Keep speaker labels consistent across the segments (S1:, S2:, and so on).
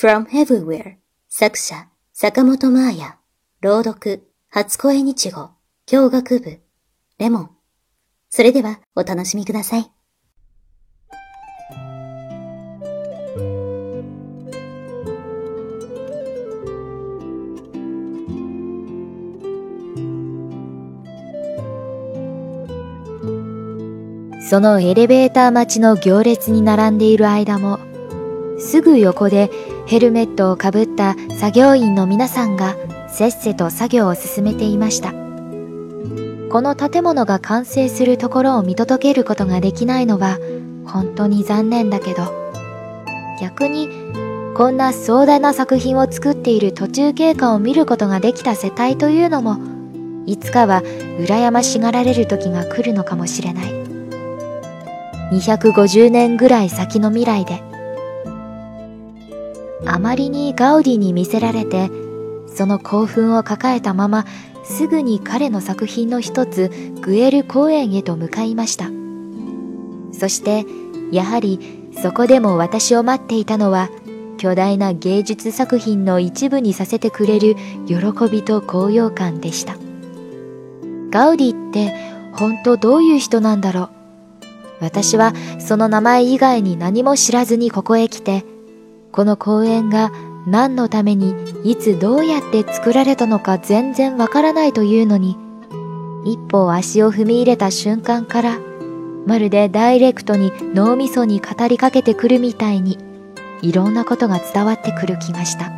S1: from Everywhere. 作者、坂本真綾朗読、初恋日語。教学部。レモン。それではお楽しみください。
S2: そのエレベーター待ちの行列に並んでいる間も、すぐ横でヘルメットをかぶった作業員の皆さんがせっせと作業を進めていました。この建物が完成するところを見届けることができないのは本当に残念だけど、逆にこんな壮大な作品を作っている途中経過を見ることができた世帯というのも、いつかは羨ましがられる時が来るのかもしれない。250年ぐらい先の未来で、あまりにガウディに見せられて、その興奮を抱えたまますぐに彼の作品の一つグエル公園へと向かいました。そしてやはりそこでも私を待っていたのは巨大な芸術作品の一部にさせてくれる喜びと高揚感でした。ガウディって本当どういう人なんだろう。私はその名前以外に何も知らずにここへ来てこの公園が何のためにいつどうやって作られたのか全然わからないというのに一歩足を踏み入れた瞬間からまるでダイレクトに脳みそに語りかけてくるみたいにいろんなことが伝わってくる気がした。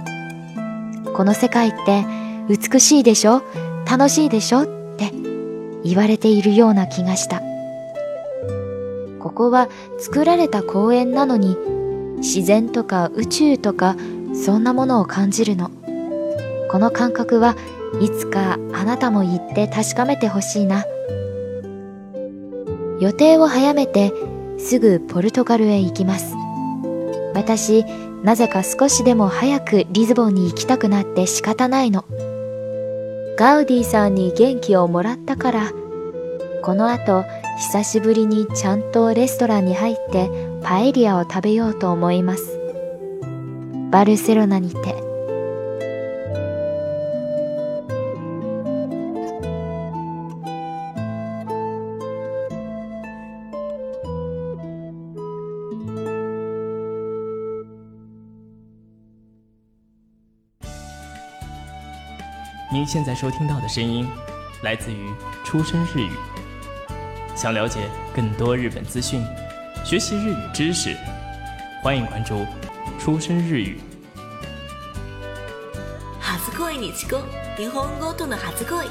S2: この世界って美しいでしょ？楽しいでしょ？って言われているような気がした。ここは作られた公園なのに自然とか宇宙とかそんなものを感じるの。この感覚はいつかあなたも言って確かめてほしいな。予定を早めてすぐポルトガルへ行きます。私なぜか少しでも早くリズボンに行きたくなって仕方ないの。ガウディさんに元気をもらったからこの後久しぶりにちゃんとレストランに入ってパエリアを食べようと思いますバルセロナにて
S3: 您现在收听到的声音来自于出生日语。想了解更多日本资讯，学习日语知识，欢迎关注。出生日语
S4: 初恋に遅刻日本語との初恋